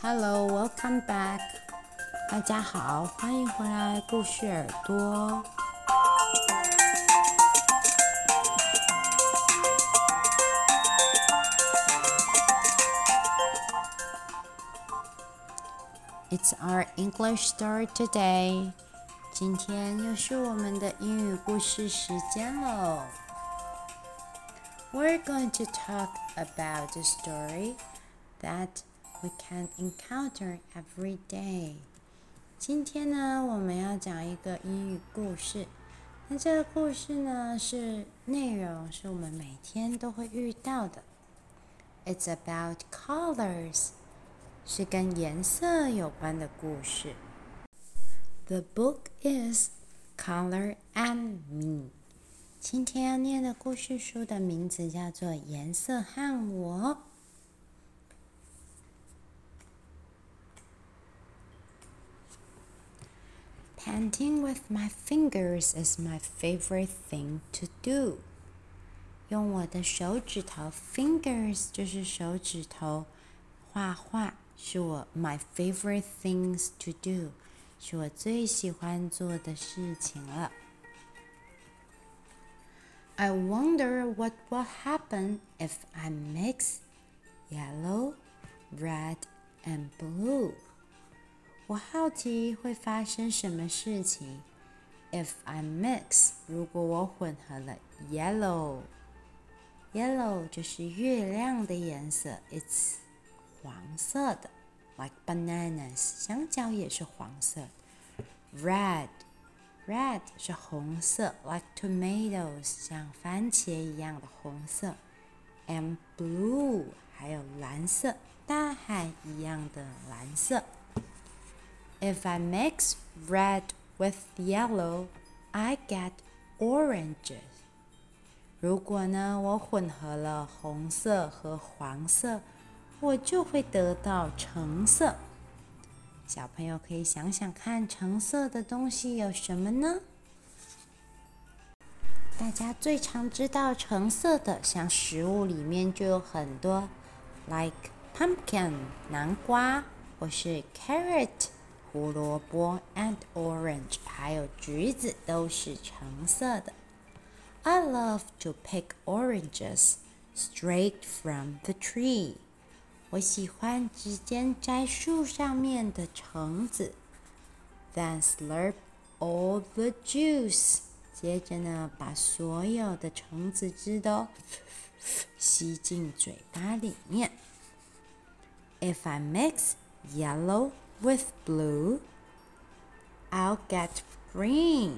Hello, welcome back. 大家好，欢迎回来故事耳朵。It's our English story today. 今天又是我们的英语故事时间喽。We're going to talk about a story that we can encounter every day. 今天呢，我们要讲一个英语故事。那这个故事呢，是内容是我们每天都会遇到的。It's about colors，是跟颜色有关的故事。The book is Color and Me。今天要念的故事书的名字叫做《颜色和我》。 Painting with my fingers is my favorite thing to do。用我的手指头，fingers 就是手指头，画画是我 my favorite things to do，是我最喜欢做的事情了。I wonder what will happen if I mix yellow, red, and blue. 我好奇会发生什么事情。If I mix，如果我混合了 yellow，yellow 就是月亮的颜色，it's 黄色的，like bananas，香蕉也是黄色。Red，red 是红色，like tomatoes，像番茄一样的红色。And blue，还有蓝色，大海一样的蓝色。If I mix red with yellow, I get oranges. 如果呢，我混合了红色和黄色，我就会得到橙色。小朋友可以想想看，橙色的东西有什么呢？大家最常知道橙色的，像食物里面就有很多，like pumpkin 南瓜，或是 carrot。胡萝卜 and orange，还有橘子都是橙色的。I love to pick oranges straight from the tree。我喜欢直接摘树上面的橙子，then slurp all the juice。接着呢，把所有的橙子汁都吸进嘴巴里面。If I mix yellow with blue, I'll get green.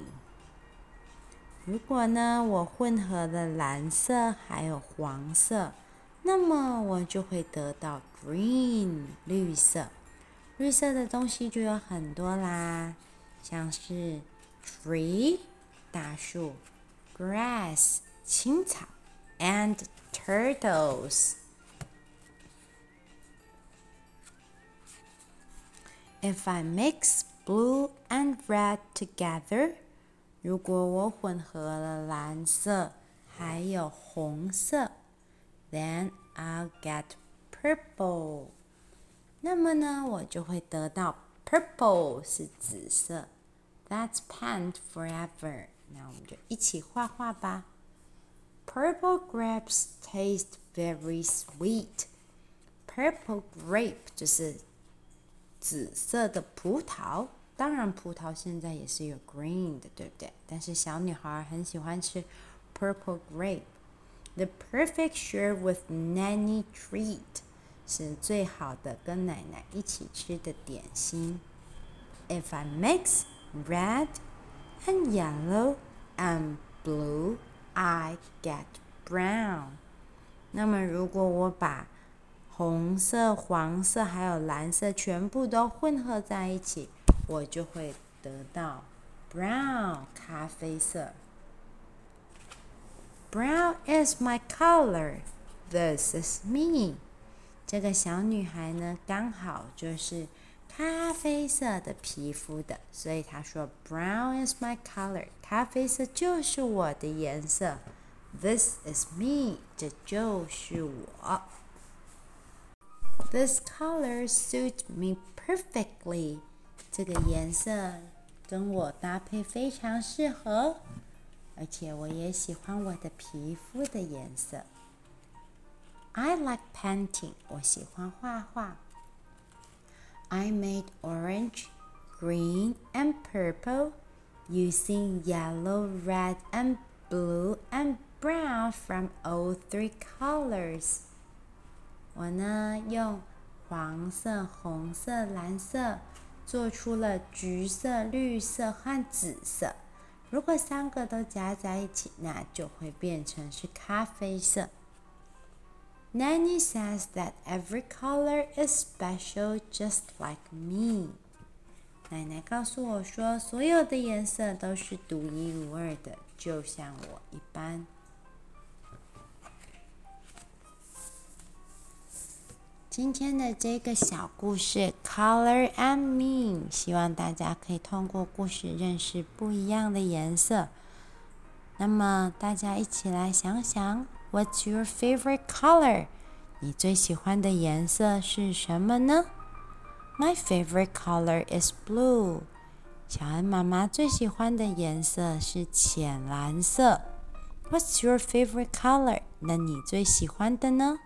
如果呢，我混合了蓝色还有黄色，那么我就会得到 green 绿色。绿色的东西就有很多啦，像是 tree 大树，grass 青草，and turtles。 If I mix blue and red together，如果我混合了蓝色还有红色，then I'll get purple。那么呢，我就会得到 purple 是紫色。That's paint forever。那我们就一起画画吧。Purple grapes taste very sweet。Purple grape 就是 紫色的葡萄，当然葡萄现在也是有 green 的，对不对？但是小女孩很喜欢吃 purple grape。The perfect share with nanny treat 是最好的跟奶奶一起吃的点心。If I mix red and yellow and blue, I get brown。那么如果我把 红色、黄色还有蓝色全部都混合在一起，我就会得到 brown 咖啡色。Brown is my color. This is me. 这个小女孩呢，刚好就是咖啡色的皮肤的，所以她说 Brown is my color. 咖啡色就是我的颜色。This is me. 这就是我。This color suits me perfectly. 这个颜色跟我搭配非常适合，而且我也喜欢我的皮肤的颜色。I like painting. 我喜欢画画。I made orange, green, and purple using yellow, red, and blue and brown from all three colors. 我呢用黄色、红色、蓝色做出了橘色、绿色和紫色。如果三个都加在一起，那就会变成是咖啡色。Nanny says that every color is special, just like me. 奶奶告诉我说，所有的颜色都是独一无二的，就像我一般。今天的这个小故事《Color and Mean》，希望大家可以通过故事认识不一样的颜色。那么，大家一起来想想，What's your favorite color？你最喜欢的颜色是什么呢？My favorite color is blue。小恩妈妈最喜欢的颜色是浅蓝色。What's your favorite color？那你最喜欢的呢？